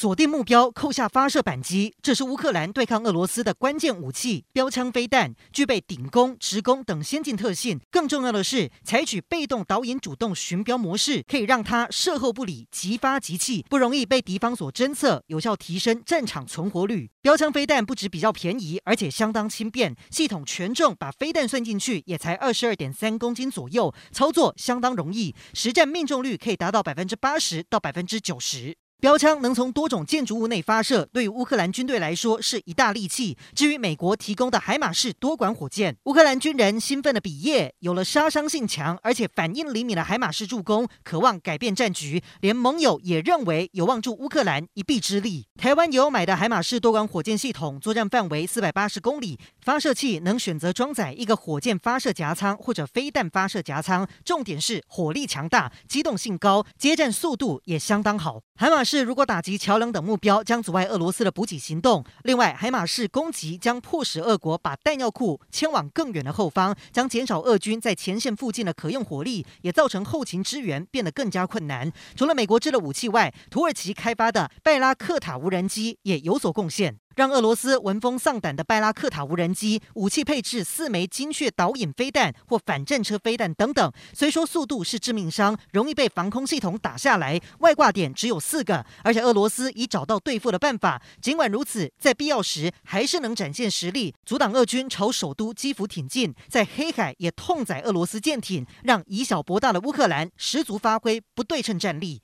锁定目标，扣下发射扳机，这是乌克兰对抗俄罗斯的关键武器——标枪飞弹，具备顶攻、直攻等先进特性。更重要的是，采取被动导引、主动寻标模式，可以让它射后不理，即发即弃，不容易被敌方所侦测，有效提升战场存活率。标枪飞弹不止比较便宜，而且相当轻便，系统权重把飞弹算进去，也才二十二点三公斤左右，操作相当容易，实战命中率可以达到百分之八十到百分之九十。标枪能从多种建筑物内发射，对于乌克兰军队来说是一大利器。至于美国提供的海马式多管火箭，乌克兰军人兴奋的比耶，有了杀伤性强而且反应灵敏的海马式助攻，渴望改变战局。连盟友也认为有望助乌克兰一臂之力。台湾有买的海马式多管火箭系统，作战范围四百八十公里，发射器能选择装载一个火箭发射夹舱或者飞弹发射夹舱。重点是火力强大，机动性高，接战速度也相当好。海马是如果打击桥梁等目标，将阻碍俄罗斯的补给行动。另外，海马式攻击将迫使俄国把弹药库迁往更远的后方，将减少俄军在前线附近的可用火力，也造成后勤支援变得更加困难。除了美国制的武器外，土耳其开发的拜拉克塔无人机也有所贡献。让俄罗斯闻风丧胆的拜拉克塔无人机武器配置四枚精确导引飞弹或反战车飞弹等等，虽说速度是致命伤，容易被防空系统打下来，外挂点只有四个，而且俄罗斯已找到对付的办法。尽管如此，在必要时还是能展现实力，阻挡俄军朝首都基辅挺进，在黑海也痛宰俄罗斯舰艇，让以小博大的乌克兰十足发挥不对称战力。